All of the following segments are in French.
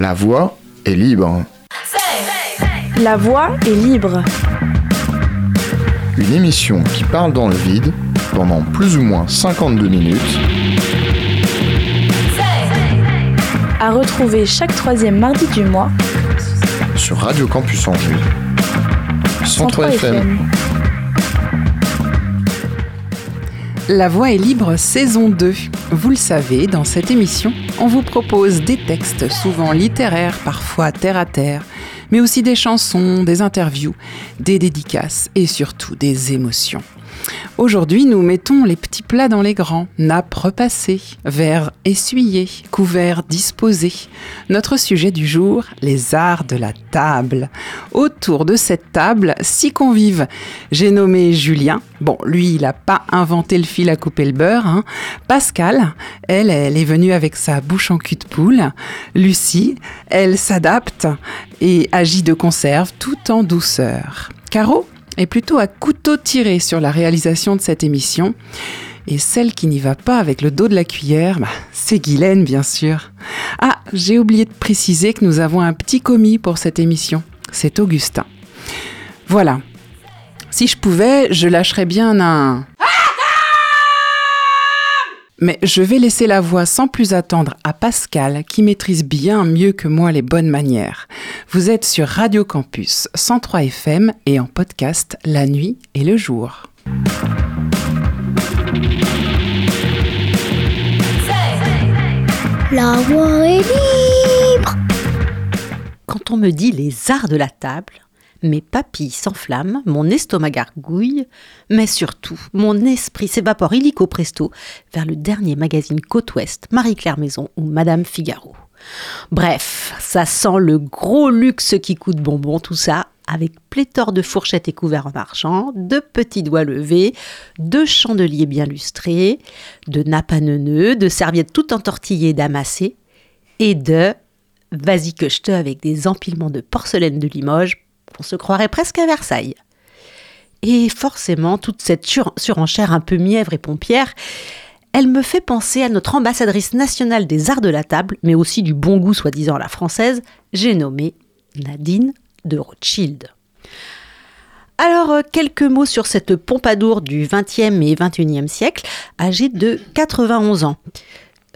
La voix est libre. La voix est libre. Une émission qui parle dans le vide pendant plus ou moins 52 minutes. À retrouver chaque troisième mardi du mois sur Radio Campus Angers. 103 FM. La Voix est libre, saison 2. Vous le savez, dans cette émission, on vous propose des textes souvent littéraires, parfois terre à terre, mais aussi des chansons, des interviews, des dédicaces et surtout des émotions. Aujourd'hui, nous mettons les petits plats dans les grands, nappes repassées, verres essuyés, couverts disposés. Notre sujet du jour, les arts de la table. Autour de cette table, six convives. J'ai nommé Julien. Bon, lui, il n'a pas inventé le fil à couper le beurre. Hein. Pascal, elle, elle est venue avec sa bouche en cul de poule. Lucie, elle s'adapte et agit de conserve tout en douceur. Caro, est plutôt à couteau tiré sur la réalisation de cette émission. Et celle qui n'y va pas avec le dos de la cuillère, bah, c'est Guylaine, bien sûr. Ah, j'ai oublié de préciser que nous avons un petit commis pour cette émission. C'est Augustin. Voilà. Si je pouvais, je lâcherais bien un... Mais je vais laisser la voix sans plus attendre à Pascal qui maîtrise bien mieux que moi les bonnes manières. Vous êtes sur Radio Campus 103 FM et en podcast la nuit et le jour. La voix est libre. Quand on me dit les arts de la table, mes papilles s'enflamment, mon estomac gargouille, mais surtout, mon esprit s'évapore illico presto vers le dernier magazine Côte Ouest, Marie-Claire Maison ou Madame Figaro. Bref, ça sent le gros luxe qui coûte bonbon, tout ça, avec pléthore de fourchettes et couverts en argent, de petits doigts levés, de chandeliers bien lustrés, de nappes à neuneux, de serviettes tout entortillées d'amassées, et de vas-y que je te avec des empilements de porcelaine de Limoges on se croirait presque à Versailles. Et forcément, toute cette surenchère un peu mièvre et pompière, elle me fait penser à notre ambassadrice nationale des arts de la table, mais aussi du bon goût soi-disant la française, j'ai nommé Nadine de Rothschild. Alors, euh, quelques mots sur cette Pompadour du XXe et XXIe siècle, âgée de 91 ans.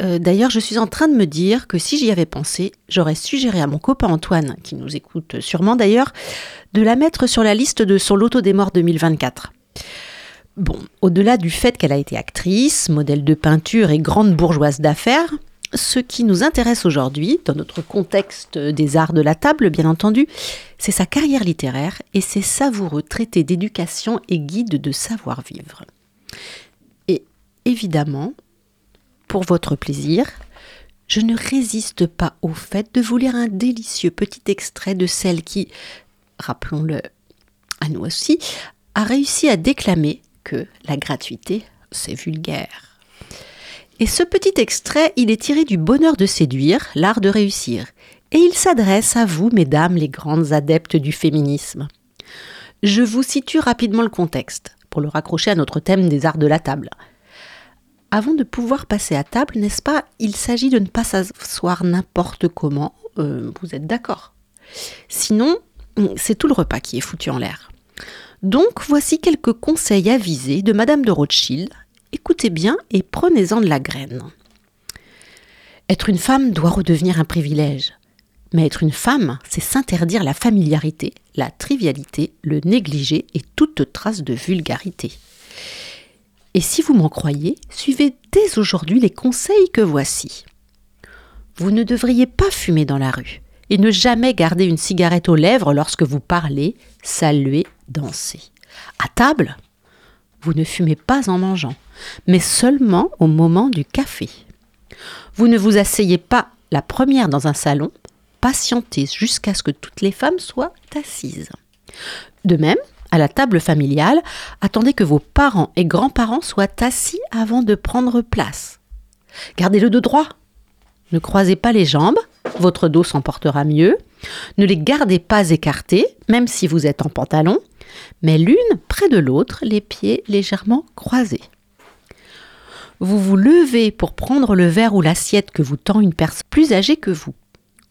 Euh, d'ailleurs, je suis en train de me dire que si j'y avais pensé, j'aurais suggéré à mon copain Antoine, qui nous écoute sûrement d'ailleurs, de la mettre sur la liste de son loto des morts 2024. Bon, au-delà du fait qu'elle a été actrice, modèle de peinture et grande bourgeoise d'affaires, ce qui nous intéresse aujourd'hui, dans notre contexte des arts de la table, bien entendu, c'est sa carrière littéraire et ses savoureux traités d'éducation et guides de savoir-vivre. Et évidemment, pour votre plaisir, je ne résiste pas au fait de vous lire un délicieux petit extrait de celle qui, rappelons-le à nous aussi, a réussi à déclamer que la gratuité, c'est vulgaire. Et ce petit extrait, il est tiré du Bonheur de séduire, l'art de réussir, et il s'adresse à vous, mesdames les grandes adeptes du féminisme. Je vous situe rapidement le contexte, pour le raccrocher à notre thème des arts de la table avant de pouvoir passer à table, n'est-ce pas Il s'agit de ne pas s'asseoir n'importe comment. Euh, vous êtes d'accord? Sinon, c'est tout le repas qui est foutu en l'air. Donc voici quelques conseils avisés de Madame de Rothschild. Écoutez bien et prenez-en de la graine. Être une femme doit redevenir un privilège. Mais être une femme, c'est s'interdire la familiarité, la trivialité, le négligé et toute trace de vulgarité. Et si vous m'en croyez, suivez dès aujourd'hui les conseils que voici. Vous ne devriez pas fumer dans la rue et ne jamais garder une cigarette aux lèvres lorsque vous parlez, saluez, dansez. À table, vous ne fumez pas en mangeant, mais seulement au moment du café. Vous ne vous asseyez pas la première dans un salon, patientez jusqu'à ce que toutes les femmes soient assises. De même, à la table familiale, attendez que vos parents et grands-parents soient assis avant de prendre place. Gardez le dos droit. Ne croisez pas les jambes, votre dos s'emportera mieux. Ne les gardez pas écartés, même si vous êtes en pantalon, mais l'une près de l'autre, les pieds légèrement croisés. Vous vous levez pour prendre le verre ou l'assiette que vous tend une personne plus âgée que vous.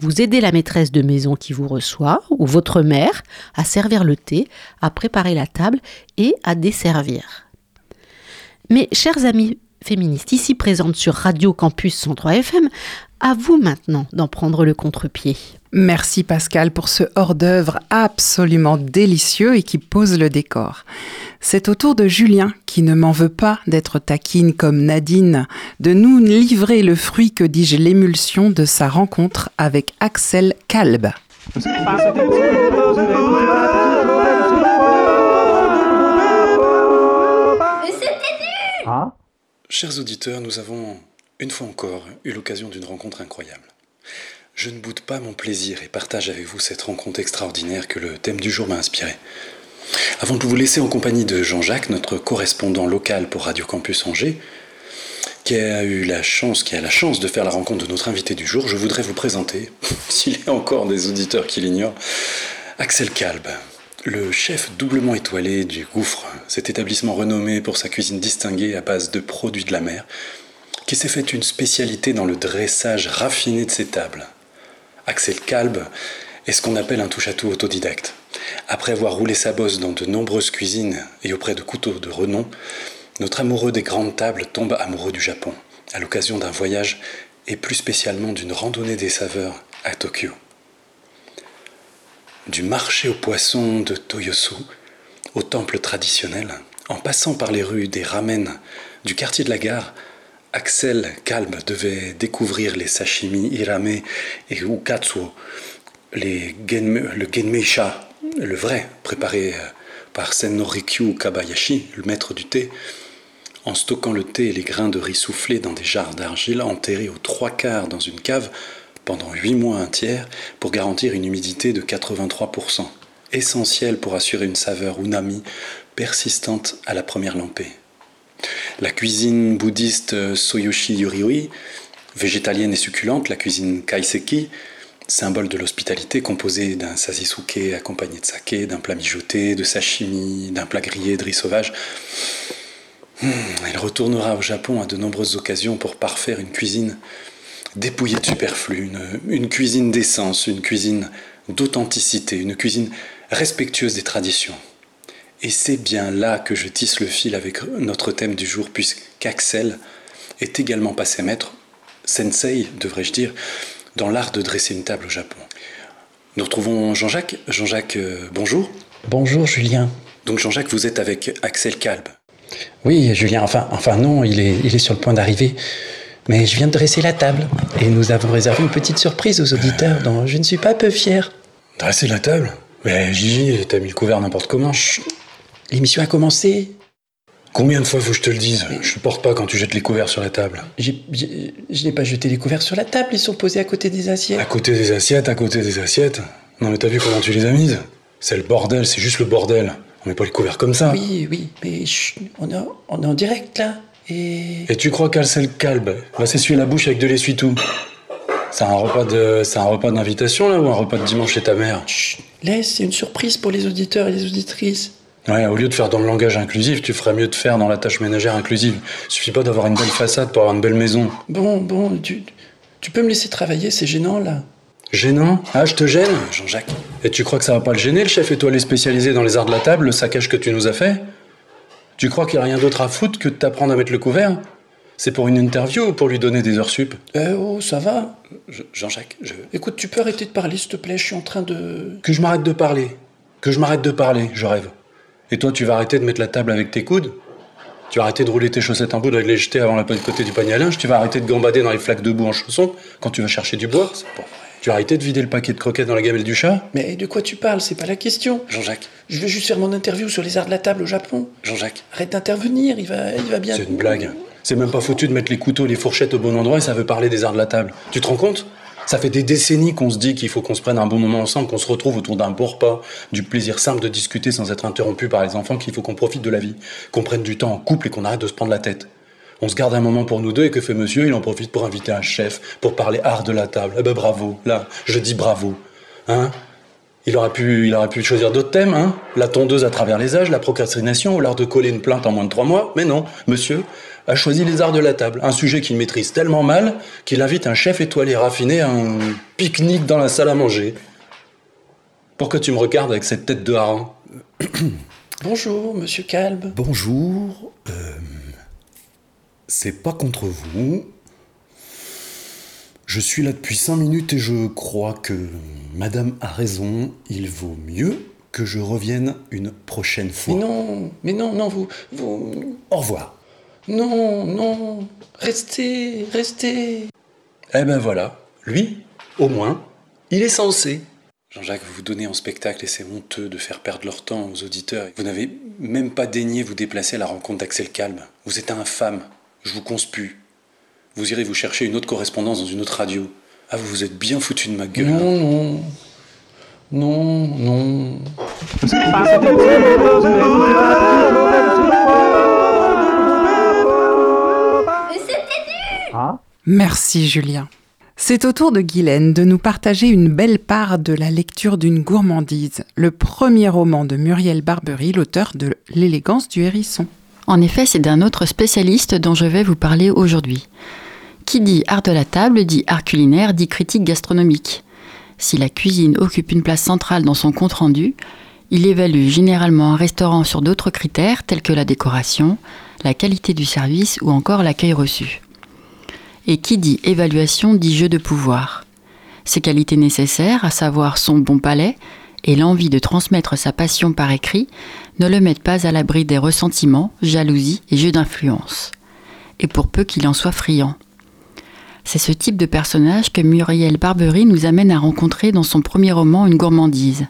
Vous aidez la maîtresse de maison qui vous reçoit, ou votre mère, à servir le thé, à préparer la table et à desservir. Mais, chers amis féministes ici présentes sur Radio Campus 103 FM, à vous maintenant d'en prendre le contre-pied. Merci Pascal pour ce hors-d'œuvre absolument délicieux et qui pose le décor. C'est au tour de Julien, qui ne m'en veut pas d'être taquine comme Nadine, de nous livrer le fruit que dis-je l'émulsion de sa rencontre avec Axel Kalb. Chers auditeurs, nous avons une fois encore eu l'occasion d'une rencontre incroyable. Je ne boude pas mon plaisir et partage avec vous cette rencontre extraordinaire que le thème du jour m'a inspiré. Avant de vous laisser en compagnie de Jean-Jacques, notre correspondant local pour Radio Campus Angers, qui a eu la chance, qui a la chance de faire la rencontre de notre invité du jour, je voudrais vous présenter, s'il y a encore des auditeurs qui l'ignorent, Axel Kalb, le chef doublement étoilé du Gouffre, cet établissement renommé pour sa cuisine distinguée à base de produits de la mer, qui s'est fait une spécialité dans le dressage raffiné de ses tables. Axel Kalb est ce qu'on appelle un touche-à-tout autodidacte. Après avoir roulé sa bosse dans de nombreuses cuisines et auprès de couteaux de renom, notre amoureux des grandes tables tombe amoureux du Japon, à l'occasion d'un voyage et plus spécialement d'une randonnée des saveurs à Tokyo. Du marché aux poissons de Toyosu au temple traditionnel, en passant par les rues des ramen du quartier de la gare, Axel Kalb devait découvrir les sashimi irame et ukatsuo, les le genmeisha, le vrai, préparé euh, par Sennorikyu Kabayashi, le maître du thé, en stockant le thé et les grains de riz soufflés dans des jarres d'argile enterrés aux trois quarts dans une cave pendant huit mois un tiers pour garantir une humidité de 83%, essentiel pour assurer une saveur unami persistante à la première lampée. La cuisine bouddhiste Soyoshi Yurioi, végétalienne et succulente, la cuisine Kaiseki, symbole de l'hospitalité composée d'un sazisuke accompagné de saké, d'un plat mijoté, de sashimi, d'un plat grillé de riz sauvage. Hmm, elle retournera au Japon à de nombreuses occasions pour parfaire une cuisine dépouillée de superflu, une, une cuisine d'essence, une cuisine d'authenticité, une cuisine respectueuse des traditions. Et c'est bien là que je tisse le fil avec notre thème du jour, puisqu'Axel est également passé maître, sensei devrais-je dire, dans l'art de dresser une table au Japon. Nous retrouvons Jean-Jacques. Jean-Jacques, euh, bonjour. Bonjour Julien. Donc Jean-Jacques, vous êtes avec Axel Kalb. Oui, Julien, enfin, enfin non, il est, il est sur le point d'arriver. Mais je viens de dresser la table et nous avons réservé une petite surprise aux auditeurs dont je ne suis pas peu fier. Dresser la table Mais Gigi, t'as mis le couvert n'importe comment. L'émission a commencé. Combien de fois faut que je te le dise Je supporte pas quand tu jettes les couverts sur la table. J'ai- j'ai- Je n'ai pas jeté les couverts sur la table, ils sont posés à côté des assiettes. À côté des assiettes, à côté des assiettes. Non mais t'as vu comment tu les as mises C'est le bordel, c'est juste le bordel. On met pas les couverts comme ça. Oui, oui, mais chut, on, est, en- on est en direct là. Et. Et tu crois qu'Alcel Kalb va s'essuyer la bouche avec de l'essuie-tout C'est un repas de, c'est un repas d'invitation là ou un repas de dimanche chez ta mère? Chut, laisse, c'est une surprise pour les auditeurs et les auditrices. Ouais, au lieu de faire dans le langage inclusif, tu ferais mieux de faire dans la tâche ménagère inclusive. Suffit pas d'avoir une belle façade pour avoir une belle maison. Bon, bon, tu, tu peux me laisser travailler, c'est gênant là. Gênant? Ah, je te gêne, Jean-Jacques. Et tu crois que ça va pas le gêner, le chef? Étoilé spécialisé dans les arts de la table, le saccage que tu nous as fait? Tu crois qu'il y a rien d'autre à foutre que de t'apprendre à mettre le couvert? C'est pour une interview ou pour lui donner des heures sup? Euh, oh, ça va Je- Jean-Jacques, je... Écoute, tu peux arrêter de parler, s'il te plaît, je suis en train de. Que je m'arrête de parler. Que je m'arrête de parler, je rêve. Et toi, tu vas arrêter de mettre la table avec tes coudes? Tu vas arrêter de rouler tes chaussettes en bout, de les jeter avant la côté du panier à linge? Tu vas arrêter de gambader dans les flaques de boue en chaussons quand tu vas chercher du bois? C'est pas vrai. Tu vas arrêter de vider le paquet de croquettes dans la gamelle du chat Mais de quoi tu parles? C'est pas la question. Jean-Jacques, Je vais juste faire mon interview sur les arts de la table au Japon. Jean-Jacques, Arrête d'intervenir, il va, il va bien. c'est une blague. C'est même pas foutu de mettre les couteaux, les fourchettes au bon endroit et ça veut parler des arts de la table. Tu te rends compte? Ça fait des décennies qu'on se dit qu'il faut qu'on se prenne un bon moment ensemble, qu'on se retrouve autour d'un beau repas, du plaisir simple de discuter sans être interrompu par les enfants, qu'il faut qu'on profite de la vie, qu'on prenne du temps en couple et qu'on arrête de se prendre la tête. On se garde un moment pour nous deux et que fait monsieur? Il en profite pour inviter un chef, pour parler art de la table. Eh ben bravo, là, je dis bravo. Hein? Il aurait, pu, il aurait pu choisir d'autres thèmes, hein? La tondeuse à travers les âges, la procrastination ou l'art de coller une plainte en moins de trois mois? Mais non, monsieur, a choisi les arts de la table, un sujet qu'il maîtrise tellement mal qu'il invite un chef étoilé raffiné à un pique-nique dans la salle à manger. Pourquoi tu me regardes avec cette tête de hareng Bonjour, monsieur Calbe. Bonjour. euh, c'est pas contre vous. Je suis là depuis cinq minutes et je crois que madame a raison. Il vaut mieux que je revienne une prochaine fois. Mais non, mais non, non, vous, vous... Au revoir. Non, non, restez, restez. Eh ben voilà, lui, au moins, il est censé. Jean-Jacques, vous vous donnez en spectacle et c'est honteux de faire perdre leur temps aux auditeurs. Vous n'avez même pas daigné vous déplacer à la rencontre d'Axel Calme. Vous êtes infâme, je vous conspue. Vous irez vous chercher une autre correspondance dans une autre radio. Ah, vous vous êtes bien foutu de ma gueule. Non, non. Non, non. Merci Julien. C'est au tour de Guylaine de nous partager une belle part de la lecture d'une gourmandise, le premier roman de Muriel Barbery, l'auteur de L'élégance du hérisson. En effet, c'est d'un autre spécialiste dont je vais vous parler aujourd'hui. Qui dit art de la table dit art culinaire, dit critique gastronomique. Si la cuisine occupe une place centrale dans son compte-rendu, il évalue généralement un restaurant sur d'autres critères tels que la décoration, la qualité du service ou encore l'accueil reçu. Et qui dit évaluation dit jeu de pouvoir. Ses qualités nécessaires, à savoir son bon palais et l'envie de transmettre sa passion par écrit, ne le mettent pas à l'abri des ressentiments, jalousies et jeux d'influence. Et pour peu qu'il en soit friand. C'est ce type de personnage que Muriel Barbery nous amène à rencontrer dans son premier roman Une gourmandise.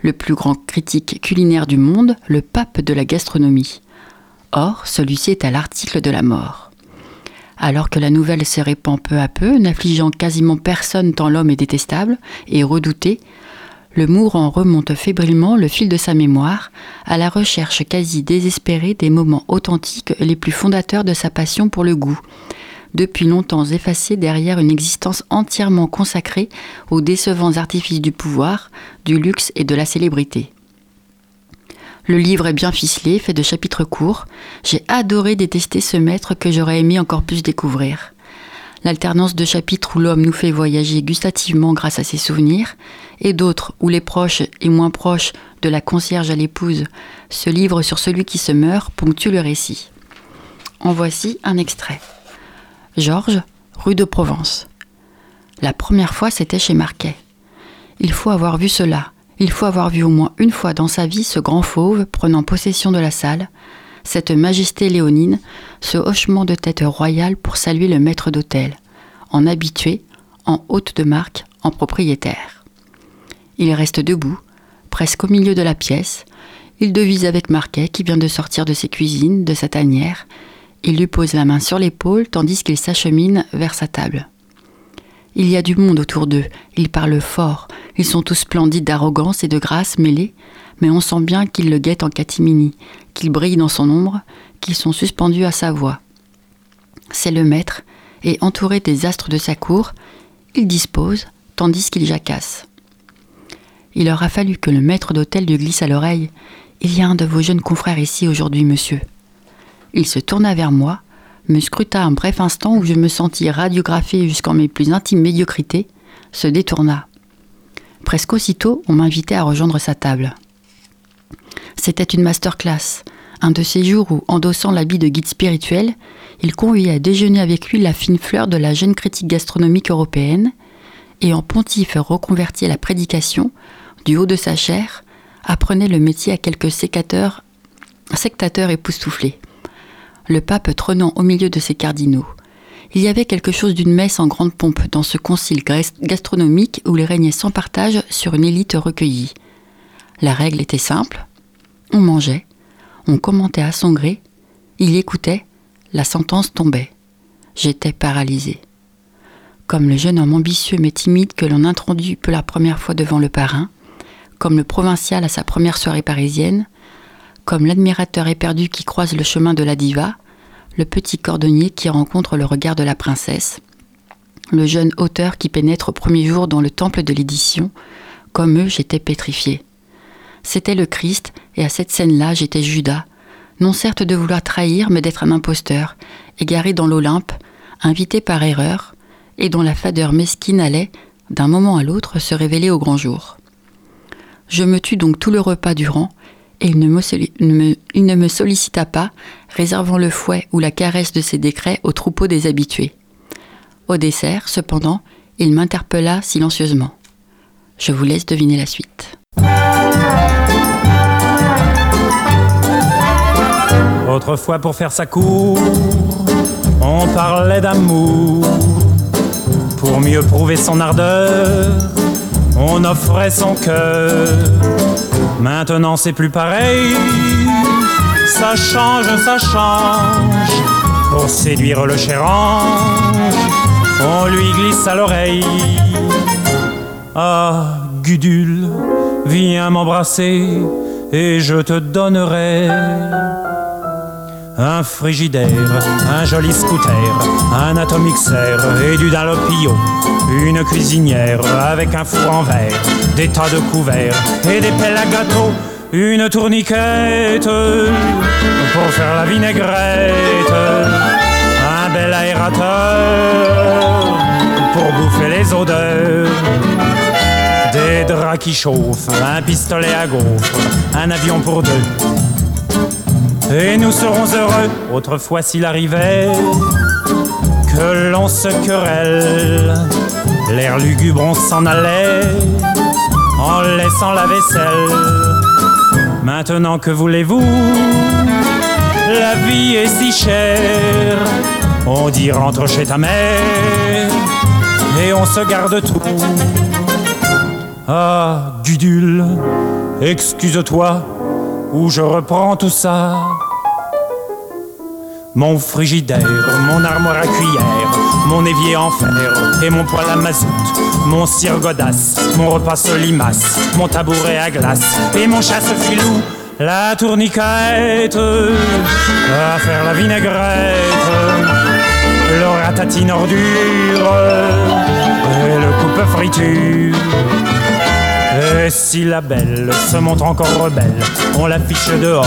Le plus grand critique culinaire du monde, le pape de la gastronomie. Or, celui-ci est à l'article de la mort. Alors que la nouvelle se répand peu à peu, n'affligeant quasiment personne tant l'homme est détestable et redouté, le mourant remonte fébrilement le fil de sa mémoire à la recherche quasi désespérée des moments authentiques les plus fondateurs de sa passion pour le goût, depuis longtemps effacé derrière une existence entièrement consacrée aux décevants artifices du pouvoir, du luxe et de la célébrité. Le livre est bien ficelé, fait de chapitres courts. J'ai adoré détester ce maître que j'aurais aimé encore plus découvrir. L'alternance de chapitres où l'homme nous fait voyager gustativement grâce à ses souvenirs, et d'autres où les proches et moins proches, de la concierge à l'épouse, se livrent sur celui qui se meurt, ponctuent le récit. En voici un extrait. Georges, rue de Provence. La première fois, c'était chez Marquet. Il faut avoir vu cela. Il faut avoir vu au moins une fois dans sa vie ce grand fauve prenant possession de la salle, cette majesté léonine, ce hochement de tête royale pour saluer le maître d'hôtel, en habitué, en hôte de marque, en propriétaire. Il reste debout, presque au milieu de la pièce. Il devise avec Marquet qui vient de sortir de ses cuisines, de sa tanière. Il lui pose la main sur l'épaule tandis qu'il s'achemine vers sa table. Il y a du monde autour d'eux, ils parlent fort, ils sont tous splendides d'arrogance et de grâce mêlées, mais on sent bien qu'ils le guettent en catimini, qu'ils brillent dans son ombre, qu'ils sont suspendus à sa voix. C'est le maître, et entouré des astres de sa cour, il dispose, tandis qu'il jacasse. Il aura fallu que le maître d'hôtel lui glisse à l'oreille. Il y a un de vos jeunes confrères ici aujourd'hui, monsieur. Il se tourna vers moi, me scruta un bref instant où je me sentis radiographié jusqu'en mes plus intimes médiocrités, se détourna. Presque aussitôt, on m'invitait à rejoindre sa table. C'était une masterclass, un de ces jours où, endossant l'habit de guide spirituel, il conviait à déjeuner avec lui la fine fleur de la jeune critique gastronomique européenne, et en pontife reconverti à la prédication, du haut de sa chair, apprenait le métier à quelques sécateurs, sectateurs époustouflés. Le pape trônant au milieu de ses cardinaux. Il y avait quelque chose d'une messe en grande pompe dans ce concile gastronomique où il régnait sans partage sur une élite recueillie. La règle était simple. On mangeait, on commentait à son gré, il écoutait, la sentence tombait. J'étais paralysé. Comme le jeune homme ambitieux mais timide que l'on introduit peu la première fois devant le parrain, comme le provincial à sa première soirée parisienne, comme l'admirateur éperdu qui croise le chemin de la diva, le petit cordonnier qui rencontre le regard de la princesse, le jeune auteur qui pénètre au premier jour dans le temple de l'édition, comme eux j'étais pétrifié. C'était le Christ, et à cette scène-là j'étais Judas, Non certes de vouloir trahir, mais d'être un imposteur, égaré dans l'Olympe, invité par erreur, et dont la fadeur mesquine allait, d'un moment à l'autre, se révéler au grand jour. Je me tus donc tout le repas durant, et il ne, me, il ne me sollicita pas, réservant le fouet ou la caresse de ses décrets au troupeau des habitués. Au dessert, cependant, il m'interpella silencieusement. Je vous laisse deviner la suite. Autrefois, pour faire sa cour, on parlait d'amour. Pour mieux prouver son ardeur, on offrait son cœur. Maintenant, c'est plus pareil. Ça change, ça change. Pour séduire le cher ange, on lui glisse à l'oreille. Ah, Gudule, viens m'embrasser et je te donnerai un frigidaire, un joli scooter, un atomixer et du dalopio, une cuisinière avec un four en verre, des tas de couverts et des pelles à gâteau, une tourniquette pour faire la vinaigrette, un bel aérateur pour bouffer les odeurs. Draps qui chauffent, un pistolet à gaufres, un avion pour deux et nous serons heureux, autrefois s'il arrivait que l'on se querelle. L'air lugubre, on s'en allait en laissant la vaisselle. Maintenant que voulez-vous? La vie est si chère. On dit rentre chez ta mère et on se garde tout. Ah, Gudule, excuse-toi où je reprends tout ça. Mon frigidaire, mon armoire à cuillère, mon évier en fer et mon poêle à mazout, mon cire godasse, mon repas solimace, mon tabouret à glace et mon chasse-filou, la tourniquette, à faire la vinaigrette, le ratatine ordure et le coupe friture. Si la belle se montre encore rebelle, on l'affiche dehors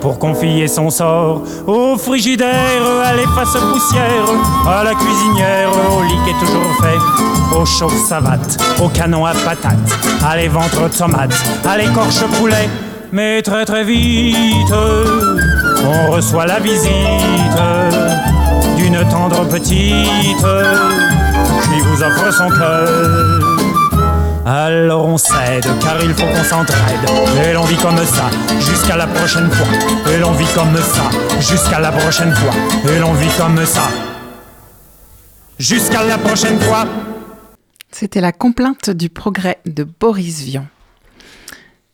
pour confier son sort au frigidaire, à l'efface poussière, à la cuisinière, au lit qui est toujours fait, au chauffe savate, au canon à patates, à les ventres tomates, à l'écorche poulet. Mais très très vite, on reçoit la visite d'une tendre petite qui vous offre son cœur. Alors on cède, car il faut qu'on s'entraide. Et l'on vit comme ça, jusqu'à la prochaine fois. Et l'on vit comme ça, jusqu'à la prochaine fois. Et l'on vit comme ça. Jusqu'à la prochaine fois. C'était la complainte du progrès de Boris Vian.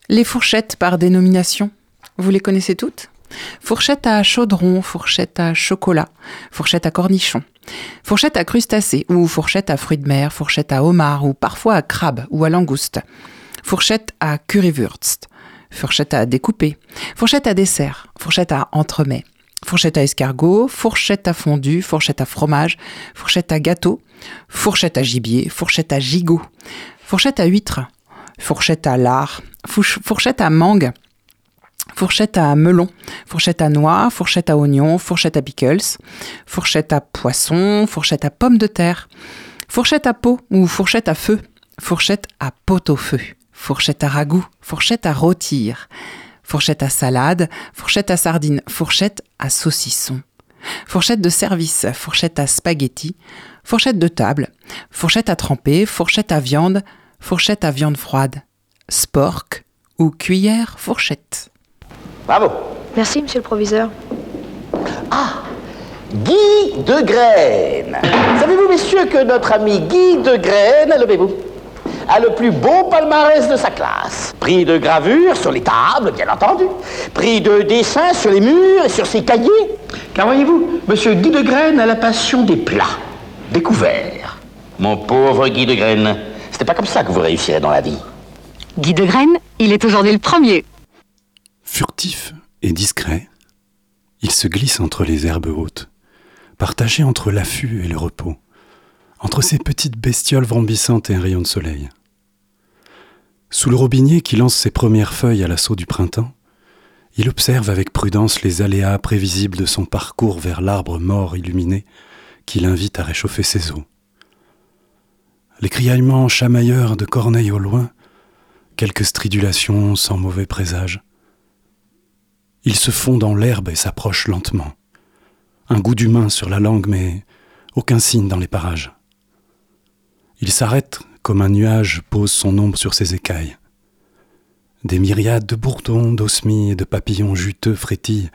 Les fourchettes par dénomination, vous les connaissez toutes? Fourchette à chaudron, fourchette à chocolat, fourchette à cornichon, fourchette à crustacés ou fourchette à fruits de mer, fourchette à homard ou parfois à crabe ou à langouste, fourchette à currywurst, fourchette à découper, fourchette à dessert, fourchette à entremets, fourchette à escargot, fourchette à fondu, fourchette à fromage, fourchette à gâteau, fourchette à gibier, fourchette à gigot, fourchette à huître, fourchette à lard, fourchette à mangue, fourchette à melon, fourchette à noix, fourchette à oignon, fourchette à pickles, fourchette à poisson, fourchette à pommes de terre, fourchette à pot ou fourchette à feu, fourchette à pot-au-feu, fourchette à ragoût, fourchette à rôtir, fourchette à salade, fourchette à sardine, fourchette à saucisson, fourchette de service, fourchette à spaghetti, fourchette de table, fourchette à tremper, fourchette à viande, fourchette à viande froide, spork ou cuillère fourchette. Bravo. Merci, monsieur le proviseur. Ah Guy de Graine. Savez-vous, messieurs, que notre ami Guy de Graine, levez-vous, a le plus beau palmarès de sa classe. Prix de gravure sur les tables, bien entendu. Prix de dessin sur les murs et sur ses cahiers. Car voyez-vous, monsieur Guy de Graine a la passion des plats, découverts. Mon pauvre Guy de Graine, c'était pas comme ça que vous réussirez dans la vie. Guy de Graine, il est aujourd'hui le premier. Furtif et discret, il se glisse entre les herbes hautes, partagé entre l'affût et le repos, entre ces petites bestioles vrombissantes et un rayon de soleil. Sous le robinier qui lance ses premières feuilles à l'assaut du printemps, Il observe avec prudence les aléas prévisibles de son parcours vers l'arbre mort illuminé qui l'invite à réchauffer ses os. Les criaillements chamailleurs de corneilles au loin, quelques stridulations sans mauvais présage. Il se fond dans l'herbe et s'approche lentement. Un goût d'humain sur la langue, mais aucun signe dans les parages. Il s'arrête comme un nuage pose son ombre sur ses écailles. Des myriades de bourdons, d'osmies et de papillons juteux frétillent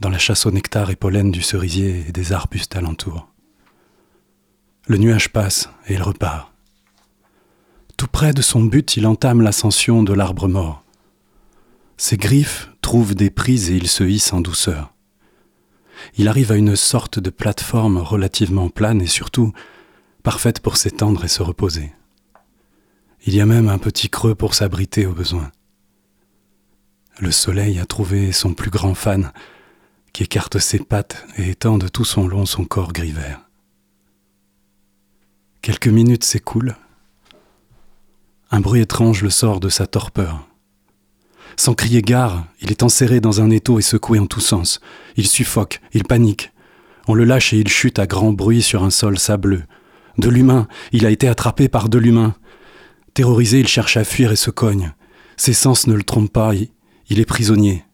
dans la chasse au nectar et pollen du cerisier et des arbustes alentours. Le nuage passe et il repart. Tout près de son but, il entame l'ascension de l'arbre mort. Ses griffes trouvent des prises et il se hisse en douceur. Il arrive à une sorte de plateforme relativement plane et surtout parfaite pour s'étendre et se reposer. Il y a même un petit creux pour s'abriter au besoin. Le soleil a trouvé son plus grand fan, qui écarte ses pattes et étend de tout son long son corps gris vert. Quelques minutes s'écoulent. Un bruit étrange le sort de sa torpeur. Sans crier gare, il est enserré dans un étau et secoué en tous sens. Il suffoque, il panique. On le lâche et il chute à grand bruit sur un sol sableux. De l'humain, il a été attrapé par de l'humain. Terrorisé, il cherche à fuir et se cogne. Ses sens ne le trompent pas, il est prisonnier.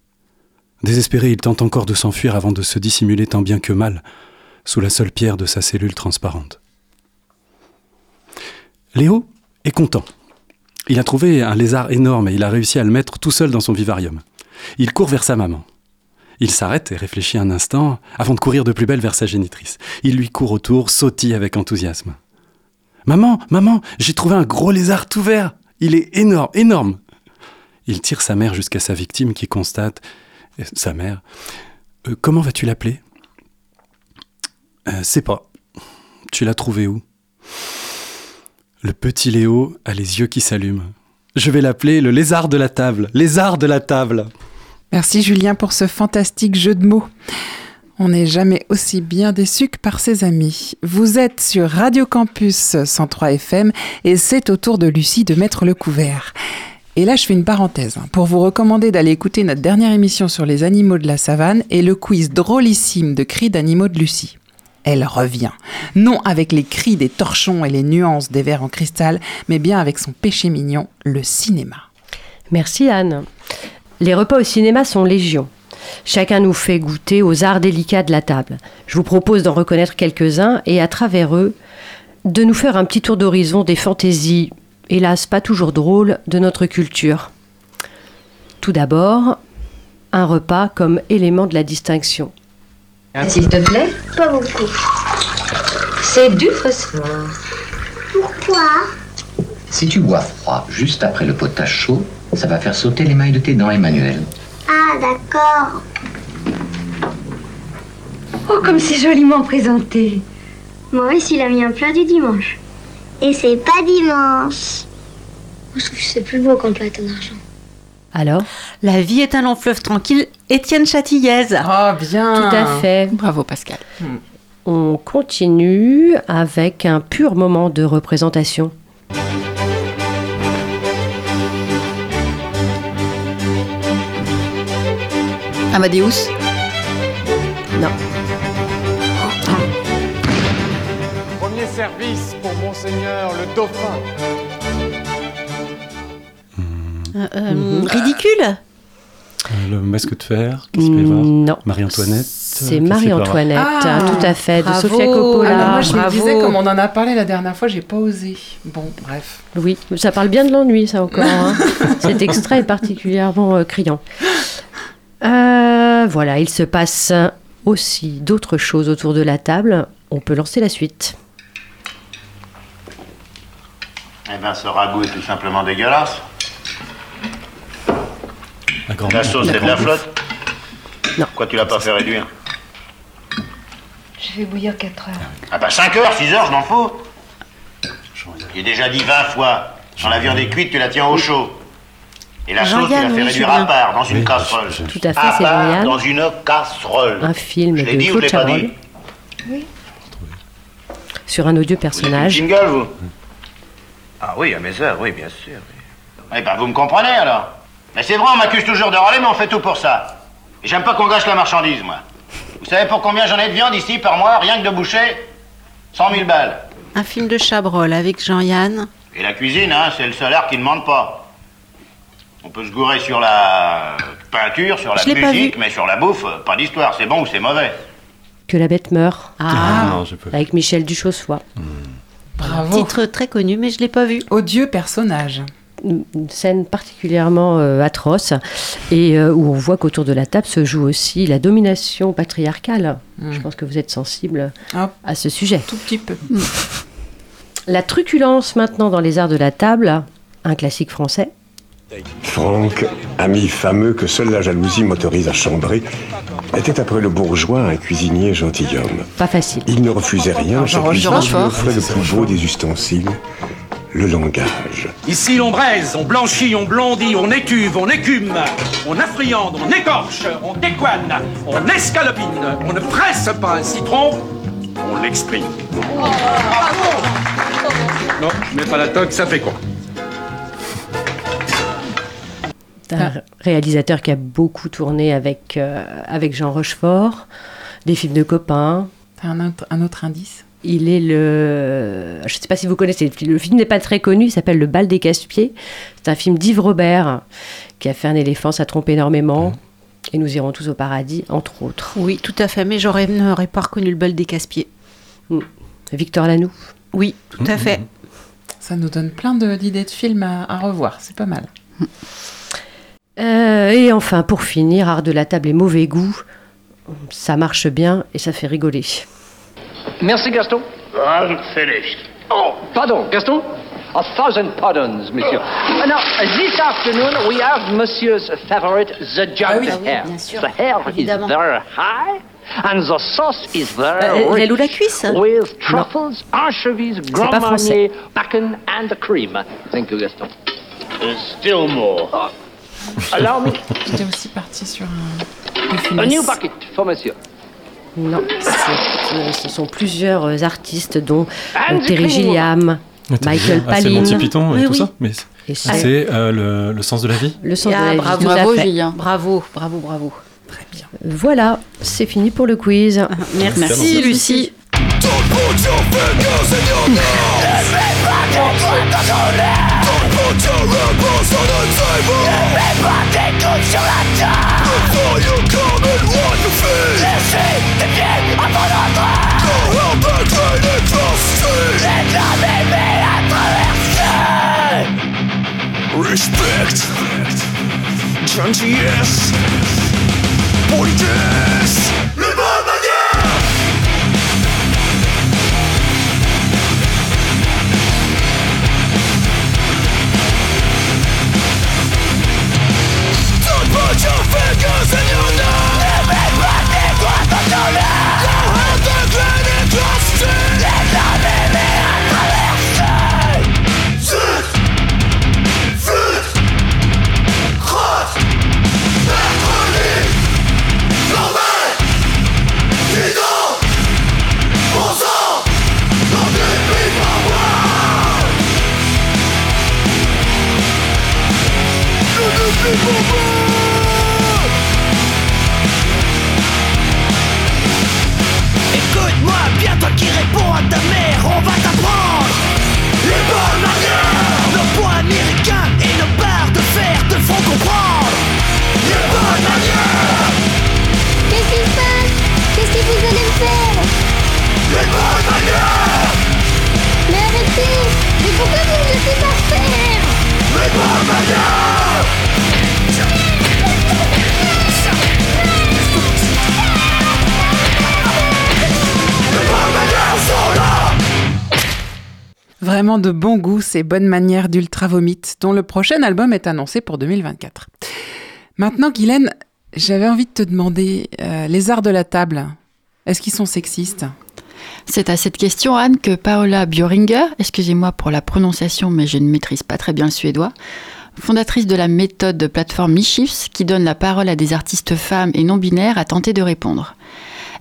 Désespéré, il tente encore de s'enfuir avant de se dissimuler tant bien que mal sous la seule pierre de sa cellule transparente. Léo est content. Il a trouvé un lézard énorme et il a réussi à le mettre tout seul dans son vivarium. Il court vers sa maman. Il s'arrête et réfléchit un instant avant de courir de plus belle vers sa génitrice. Il lui court autour, sautille avec enthousiasme. Maman, maman, j'ai trouvé un gros lézard tout vert. Il est énorme, énorme. Il tire sa mère jusqu'à sa victime qui constate euh, sa mère. Euh, comment vas-tu l'appeler? Euh, C'est pas. Tu l'as trouvé où? Le petit Léo a les yeux qui s'allument. Je vais l'appeler le lézard de la table. Lézard de la table. Merci Julien pour ce fantastique jeu de mots. On n'est jamais aussi bien déçu que par ses amis. Vous êtes sur Radio Campus 103 FM et c'est au tour de Lucie de mettre le couvert. Et là, je fais une parenthèse hein, pour vous recommander d'aller écouter notre dernière émission sur les animaux de la savane et le quiz drôlissime de cris d'animaux de Lucie. Elle revient. Non avec les cris des torchons et les nuances des vers en cristal, mais bien avec son péché mignon, le cinéma. Merci Anne. Les repas au cinéma sont légion. Chacun nous fait goûter aux arts délicats de la table. Je vous propose d'en reconnaître quelques-uns et à travers eux, de nous faire un petit tour d'horizon des fantaisies, hélas pas toujours drôles, de notre culture. Tout d'abord, un repas comme élément de la distinction. S'il te plaît Pas beaucoup. C'est du phosphore. Pourquoi? Si tu bois froid juste après le potage chaud, ça va faire sauter l'émail de tes dents, Emmanuel. Ah, d'accord. Oh, comme c'est joliment présenté. Maurice, il a mis un plat du dimanche. Et c'est pas dimanche. Moi, je trouve que c'est plus beau qu'un plat en argent. Alors La vie est un long fleuve tranquille, Étienne Châtillaise. Oh, bien Tout à fait. Bravo Pascal. On continue avec un pur moment de représentation. Amadeus? Non. Premier service pour Monseigneur le Dauphin. Euh, euh, Ridicule Euh, Le masque de fer, avoir Non. Marie-Antoinette. C'est euh, Marie-Antoinette, Ah, tout à fait, de. Sofia Coppola. Alors moi, je me disais, comme on en a parlé la dernière fois, j'ai pas osé. Bon, bref. Oui, ça parle bien de l'ennui, ça encore. hein. Cet extrait est particulièrement euh, criant. Euh, voilà, il se passe aussi d'autres choses autour de la table. On peut lancer la suite. Eh ben, ce ragoût est tout simplement dégueulasse. La, sauce, la c'est de la flotte Non. Pourquoi tu l'as pas fait réduire Je vais bouillir 4 heures. Ah bah 5 heures, 6 heures, je m'en fous. J'ai déjà dit 20 fois. Quand la viande est cuite, tu la tiens au chaud. Et la sauce, tu la fais oui, réduire à part, dans une Oui, casserole. Tout à fait, c'est dans une casserole. Un film Je l'ai de dit ou je Claude l'ai pas Chabrol dit Oui. sur un odieux personnage. Jingle, vous Ah oui, à mes heures, oui, bien sûr. Eh ben, vous me comprenez, alors Mais c'est vrai, on m'accuse toujours de râler, mais on fait tout pour ça. Et J'aime pas qu'on gâche la marchandise, moi. Vous savez pour combien j'en ai de viande ici par mois, rien que de boucher? 100 000 balles. Un film de Chabrol avec Jean-Yann. Et la cuisine, hein, c'est le salaire qui ne demande pas. On peut se gourer sur la peinture, sur la Je l'ai pas musique, vu. mais sur la bouffe, euh, pas d'histoire. C'est bon ou c'est mauvais? Que la bête meurt. Ah. non, j'ai pas vu. Avec Michel Duchossois. Bravo. Titre très connu, mais je l'ai pas vu. Odieux personnage. Une scène particulièrement euh, atroce et euh, où on voit qu'autour de la table se joue aussi la domination patriarcale. Mm. Je pense que vous êtes sensible Ah, à ce sujet. tout petit peu. La truculence maintenant dans les arts de la table, un classique français. Franck, ami fameux que seule la jalousie m'autorise à chambrer, était après le bourgeois un cuisinier gentilhomme. Pas facile. Il ne refusait rien, chaque lui offrait le plus beau des ustensiles, le langage. Ici on braise, on blanchit, on blondit, on écuve, on écume, on affriande, on écorche, on décoine, on escalopine, on ne presse pas un citron, on l'exprime. Non, mais pas la toque, ça fait quoi? Un réalisateur qui a beaucoup tourné avec, euh, avec Jean Rochefort, des films de copains. T'as un autre, un autre indice? Il est le. Je ne sais pas si vous connaissez le film. N'est pas très connu. Il s'appelle Le bal des casse-pieds. C'est un film d'Yves Robert qui a fait un éléphant. Ça trompe énormément. Et nous irons tous au paradis, entre autres. Oui, tout à fait, mais j'aurais n'aurais pas reconnu le bal des casse-pieds. Victor Lanoux. Oui, tout à fait. Ça nous donne plein de- d'idées de films à, à revoir. C'est pas mal. Euh, et enfin, pour finir, art de la table et mauvais goût. Ça marche bien et ça fait rigoler. Merci, Gaston. I'm finished. Oh, pardon, Gaston? A thousand pardons, monsieur. Uh, now, this afternoon, we have monsieur's favorite, the Ah jugged hare. The hare évidemment. is very high, and the sauce is very Euh, rich. l'aile ou la cuisse? With truffles, anchovies, Grand. Marnier, bacon, and the cream. Thank you, Gaston. still more. Allow me J'étais aussi parti sur un. a new bucket for monsieur. Non, c'est- euh, ce sont plusieurs euh, artistes, dont euh, Andy Terry. Gilliam, Michael Ah, c'est Palin. Monty Python et Oui, tout oui. ça Mais Et c'est c'est- c'est, euh, le, le sens de la vie Le sens Ah, de la vie, bravo, à bravo. Julien. Bravo, bravo, bravo. Voilà, c'est fini pour le quiz. Merci, Merci, Lucie. frontiers, yes. Vraiment de bon goût, ces bonnes manières d'Ultra Vomit, dont le prochain album est annoncé pour 2024. Maintenant, Guylaine, j'avais envie de te demander, euh, les arts de la table, est-ce qu'ils sont sexistes? C'est à cette question, Anne, que Paola Bjoringer, excusez-moi pour la prononciation, mais je ne maîtrise pas très bien le suédois, fondatrice de la méthode de plateforme Mishifs, qui donne la parole à des artistes femmes et non binaires, a tenté de répondre.